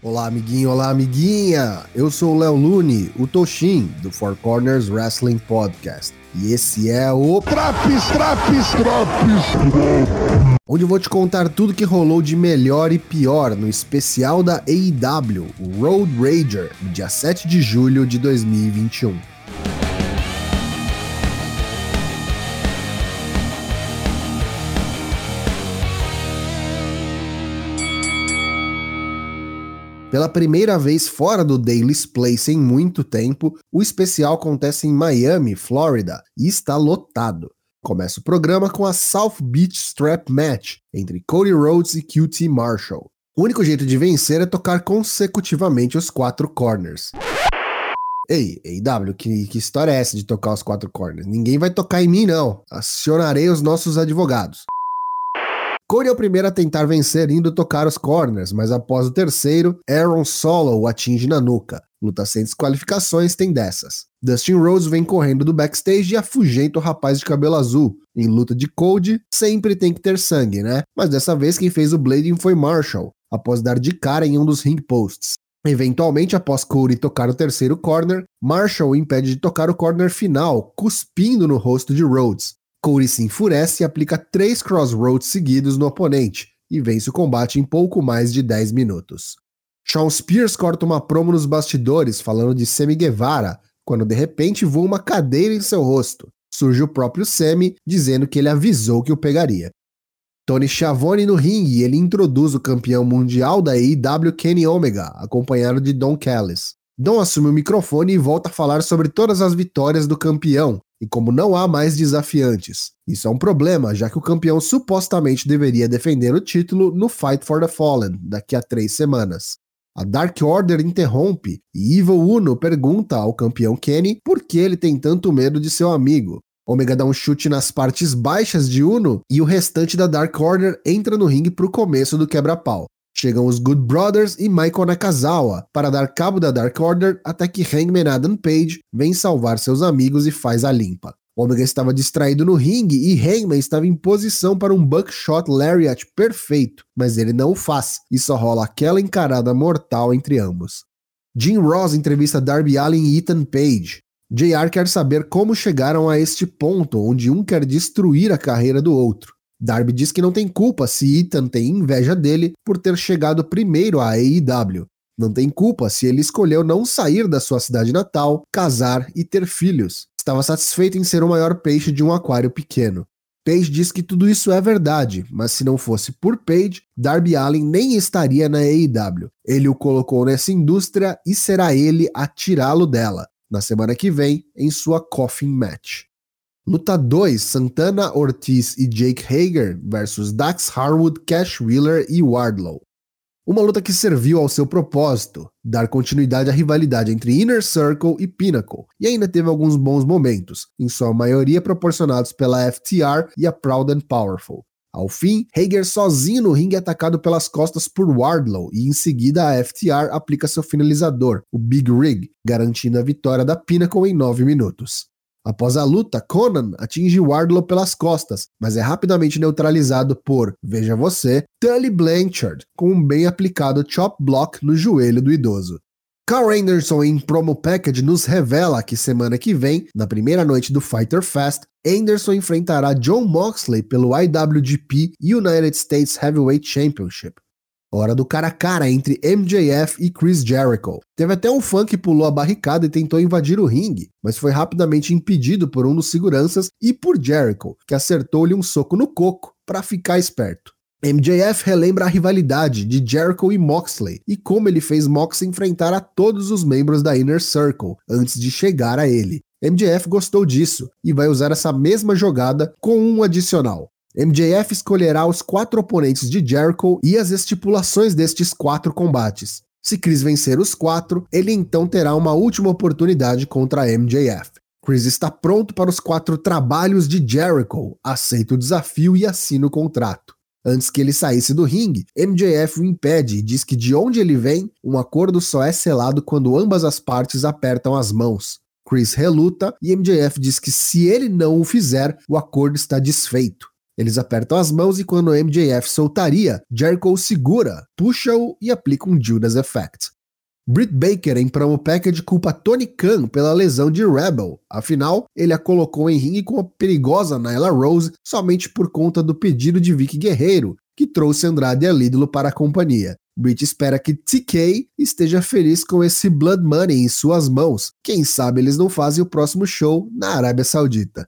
Olá, amiguinho, olá, amiguinha! Eu sou o Léo Lune, o Toshin, do Four Corners Wrestling Podcast. E esse é o Traps, Traps, Traps, onde eu vou te contar tudo que rolou de melhor e pior no especial da AEW, o Road Rager, no dia 7 de julho de 2021. Pela primeira vez fora do Daily's Place em muito tempo, o especial acontece em Miami, Flórida, e está lotado. Começa o programa com a South Beach Strap Match entre Cody Rhodes e QT Marshall. O único jeito de vencer é tocar consecutivamente os quatro corners. Ei, AW, que, que história é essa de tocar os quatro corners? Ninguém vai tocar em mim, não. Acionarei os nossos advogados. Cody é o primeiro a tentar vencer indo tocar os corners, mas após o terceiro, Aaron Solo o atinge na nuca. Luta sem desqualificações tem dessas. Dustin Rhodes vem correndo do backstage e afugenta o rapaz de cabelo azul. Em luta de Cody, sempre tem que ter sangue, né? Mas dessa vez quem fez o blading foi Marshall, após dar de cara em um dos ring posts. Eventualmente, após Cody tocar o terceiro corner, Marshall impede de tocar o corner final, cuspindo no rosto de Rhodes. Cody se enfurece e aplica três crossroads seguidos no oponente e vence o combate em pouco mais de 10 minutos. Shawn Spears corta uma promo nos bastidores falando de Semi Guevara, quando de repente voa uma cadeira em seu rosto. Surge o próprio Semi dizendo que ele avisou que o pegaria. Tony Schiavone no ringue e ele introduz o campeão mundial da AEW Kenny Omega, acompanhado de Don Callis. Don assume o microfone e volta a falar sobre todas as vitórias do campeão, e como não há mais desafiantes. Isso é um problema, já que o campeão supostamente deveria defender o título no Fight for the Fallen daqui a três semanas. A Dark Order interrompe e Evil Uno pergunta ao campeão Kenny por que ele tem tanto medo de seu amigo. Omega dá um chute nas partes baixas de Uno e o restante da Dark Order entra no ringue para o começo do quebra-pau. Chegam os Good Brothers e Michael Nakazawa para dar cabo da Dark Order até que Hangman Adam Page vem salvar seus amigos e faz a limpa. Omega estava distraído no ringue e Hangman estava em posição para um buckshot lariat perfeito, mas ele não o faz e só rola aquela encarada mortal entre ambos. Jim Ross entrevista Darby Allin e Ethan Page. JR quer saber como chegaram a este ponto onde um quer destruir a carreira do outro. Darby diz que não tem culpa se Ethan tem inveja dele por ter chegado primeiro à AEW. Não tem culpa se ele escolheu não sair da sua cidade natal, casar e ter filhos. Estava satisfeito em ser o maior peixe de um aquário pequeno. Page diz que tudo isso é verdade, mas se não fosse por Page, Darby Allin nem estaria na AEW. Ele o colocou nessa indústria e será ele a tirá-lo dela, na semana que vem, em sua Coffin Match. Luta 2: Santana Ortiz e Jake Hager versus Dax Harwood, Cash Wheeler e Wardlow. Uma luta que serviu ao seu propósito, dar continuidade à rivalidade entre Inner Circle e Pinnacle, e ainda teve alguns bons momentos, em sua maioria proporcionados pela FTR e a Proud and Powerful. Ao fim, Hager sozinho no ringue é atacado pelas costas por Wardlow e em seguida a FTR aplica seu finalizador, o Big Rig, garantindo a vitória da Pinnacle em 9 minutos. Após a luta, Conan atinge Wardlow pelas costas, mas é rapidamente neutralizado por, veja você, Tully Blanchard, com um bem aplicado chop block no joelho do idoso. Carl Anderson em promo package nos revela que semana que vem, na primeira noite do Fighter Fest, Anderson enfrentará John Moxley pelo IWGP United States Heavyweight Championship. Hora do cara a cara entre MJF e Chris Jericho. Teve até um fã que pulou a barricada e tentou invadir o ringue, mas foi rapidamente impedido por um dos seguranças e por Jericho, que acertou-lhe um soco no coco para ficar esperto. MJF relembra a rivalidade de Jericho e Moxley e como ele fez Mox enfrentar a todos os membros da Inner Circle antes de chegar a ele. MJF gostou disso e vai usar essa mesma jogada com um adicional. MJF escolherá os quatro oponentes de Jericho e as estipulações destes quatro combates. Se Chris vencer os quatro, ele então terá uma última oportunidade contra MJF. Chris está pronto para os quatro trabalhos de Jericho, aceita o desafio e assina o contrato. Antes que ele saísse do ringue, MJF o impede e diz que de onde ele vem, um acordo só é selado quando ambas as partes apertam as mãos. Chris reluta e MJF diz que se ele não o fizer, o acordo está desfeito. Eles apertam as mãos e quando o MJF soltaria, Jericho segura, puxa-o e aplica um Judas Effect. Britt Baker em promo package culpa Tony Khan pela lesão de Rebel. Afinal, ele a colocou em ringue com a perigosa Nyla Rose somente por conta do pedido de Vicky Guerreiro, que trouxe Andrade e Alídolo para a companhia. Britt espera que TK esteja feliz com esse Blood Money em suas mãos. Quem sabe eles não fazem o próximo show na Arábia Saudita.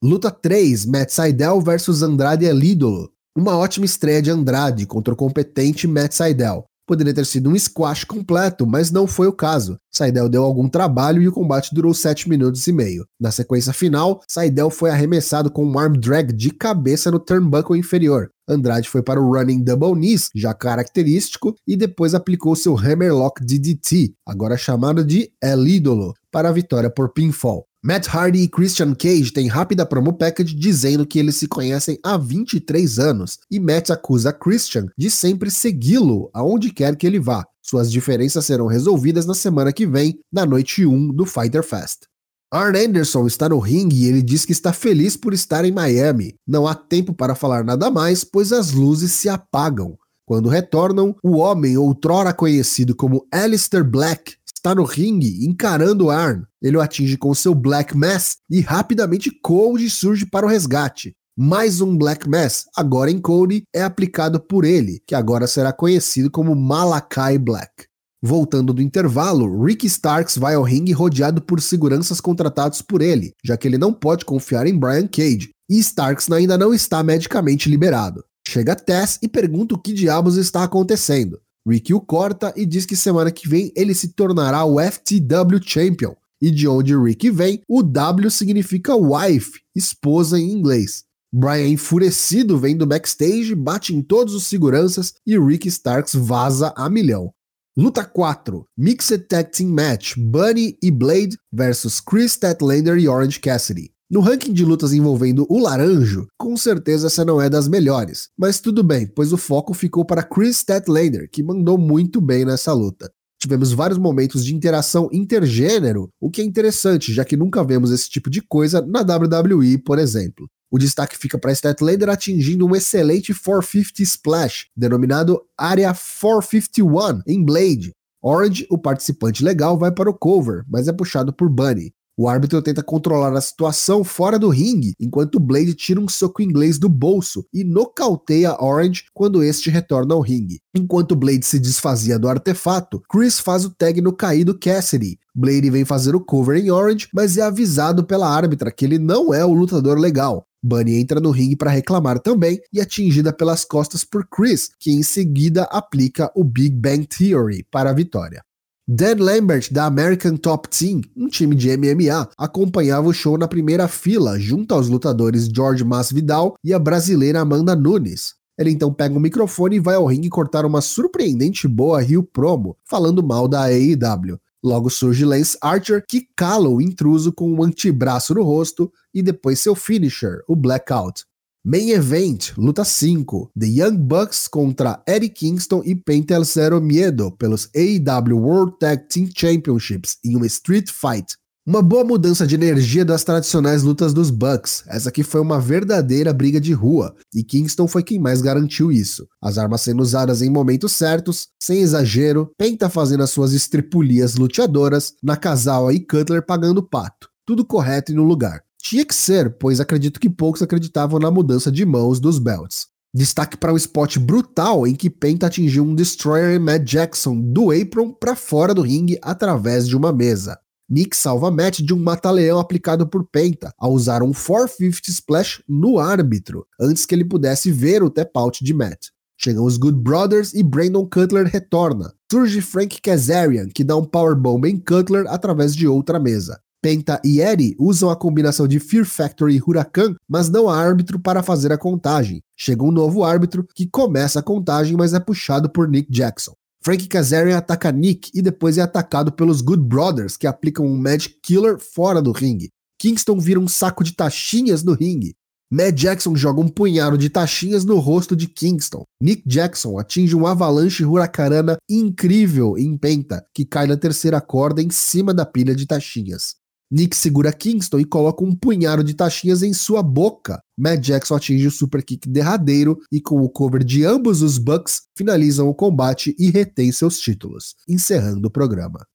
Luta 3, Matt Seidel versus Andrade Elídolo. Uma ótima estreia de Andrade contra o competente Matt Seidel. Poderia ter sido um squash completo, mas não foi o caso. Seidel deu algum trabalho e o combate durou 7 minutos e meio. Na sequência final, Seidel foi arremessado com um arm drag de cabeça no turnbuckle inferior. Andrade foi para o running double knees, já característico, e depois aplicou seu hammerlock DDT, agora chamado de El Ídolo, para a vitória por pinfall. Matt Hardy e Christian Cage têm rápida promo package dizendo que eles se conhecem há 23 anos e Matt acusa Christian de sempre segui-lo aonde quer que ele vá. Suas diferenças serão resolvidas na semana que vem, na noite 1 do Fighter Fest. Arn Anderson está no ringue e ele diz que está feliz por estar em Miami. Não há tempo para falar nada mais, pois as luzes se apagam. Quando retornam, o homem outrora conhecido como Alistair Black está no ringue encarando Arn. Ele o atinge com seu Black Mass e rapidamente Cold surge para o resgate. Mais um Black Mass, agora em Cody, é aplicado por ele, que agora será conhecido como Malakai Black. Voltando do intervalo, Ricky Starks vai ao ringue rodeado por seguranças contratados por ele, já que ele não pode confiar em Brian Cage, e Starks ainda não está medicamente liberado. Chega Tess e pergunta o que diabos está acontecendo. Ricky o corta e diz que semana que vem ele se tornará o FTW Champion. E de onde Ricky vem, o W significa wife, esposa em inglês. Brian, enfurecido, vem do backstage, bate em todos os seguranças e Ricky Starks vaza a milhão. Luta 4: Mixed Tag Team Match Bunny e Blade versus Chris Statlander e Orange Cassidy. No ranking de lutas envolvendo o Laranjo, com certeza essa não é das melhores, mas tudo bem, pois o foco ficou para Chris Statlander, que mandou muito bem nessa luta. Tivemos vários momentos de interação intergênero, o que é interessante, já que nunca vemos esse tipo de coisa na WWE, por exemplo. O destaque fica para Statlander atingindo um excelente 450 Splash, denominado Área 451 em Blade. Orange, o participante legal, vai para o cover, mas é puxado por Bunny. O árbitro tenta controlar a situação fora do ringue, enquanto Blade tira um soco inglês do bolso e nocauteia Orange quando este retorna ao ringue. Enquanto Blade se desfazia do artefato, Chris faz o tag no caído Cassidy. Blade vem fazer o cover em Orange, mas é avisado pela árbitra que ele não é o lutador legal. Bunny entra no ringue para reclamar também e é atingida pelas costas por Chris, que em seguida aplica o Big Bang Theory para a vitória. Dan Lambert, da American Top Team, um time de MMA, acompanhava o show na primeira fila, junto aos lutadores George Masvidal e a brasileira Amanda Nunes. Ele então pega o microfone e vai ao ringue cortar uma surpreendente boa Rio promo, falando mal da AEW. Logo surge Lance Archer, que cala o intruso com um antebraço no rosto e depois seu finisher, o Blackout. Main Event, luta 5, The Young Bucks contra Eddie Kingston e Penta Zero Miedo pelos AEW World Tag Team Championships em uma Street Fight. Uma boa mudança de energia das tradicionais lutas dos Bucks. Essa aqui foi uma verdadeira briga de rua, e Kingston foi quem mais garantiu isso. As armas sendo usadas em momentos certos, sem exagero, Penta fazendo as suas estripulias luteadoras, Nakazawa e Cutler pagando pato. Tudo correto e no lugar. Tinha que ser, pois acredito que poucos acreditavam na mudança de mãos dos belts. Destaque para um spot brutal em que Penta atingiu um Destroyer Matt Jackson do apron para fora do ringue através de uma mesa. Nick salva Matt de um mata-leão aplicado por Penta ao usar um 450 Splash no árbitro, antes que ele pudesse ver o tap-out de Matt. Chegam os Good Brothers e Brandon Cutler retorna. Surge Frank Kazarian, que dá um powerbomb em Cutler através de outra mesa. Penta e Eri usam a combinação de Fear Factory e Huracan, mas não há árbitro para fazer a contagem. Chega um novo árbitro que começa a contagem, mas é puxado por Nick Jackson. Frank Kazarian ataca Nick e depois é atacado pelos Good Brothers, que aplicam um Magic Killer fora do ringue. Kingston vira um saco de taxinhas no ringue. Matt Jackson joga um punhado de taxinhas no rosto de Kingston. Nick Jackson atinge um avalanche huracarana incrível em Penta, que cai na terceira corda em cima da pilha de taxinhas. Nick segura Kingston e coloca um punhado de taxinhas em sua boca. Matt Jackson atinge o super kick derradeiro e, com o cover de ambos os Bucks, finalizam o combate e retém seus títulos, encerrando o programa.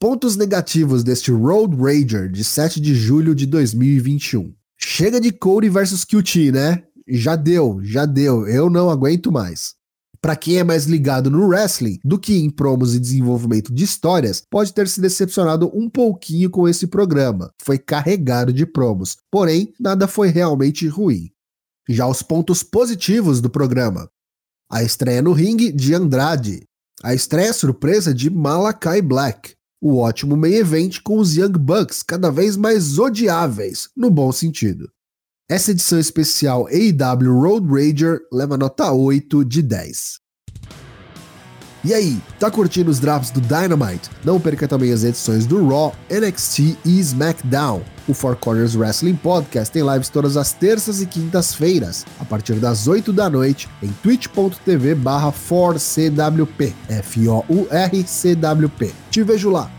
Pontos negativos deste Road Rager de 7 de julho de 2021. Chega de Cody versus QT, né? Já deu, já deu, eu não aguento mais. Para quem é mais ligado no wrestling do que em promos e desenvolvimento de histórias, pode ter se decepcionado um pouquinho com esse programa. Foi carregado de promos, porém nada foi realmente ruim. Já os pontos positivos do programa: a estreia no ringue de Andrade, a estreia surpresa de Malakai Black, o ótimo main event com os Young Bucks cada vez mais odiáveis, no bom sentido. Essa edição especial AEW Road Rager leva nota 8 de 10. E aí, tá curtindo os drafts do Dynamite? Não perca também as edições do Raw, NXT e SmackDown. O Four Corners Wrestling Podcast tem lives todas as terças e quintas-feiras, a partir das 8 da noite, em twitch.tv barra 4CWP. F-O-U-R-C-W-P. Te vejo lá!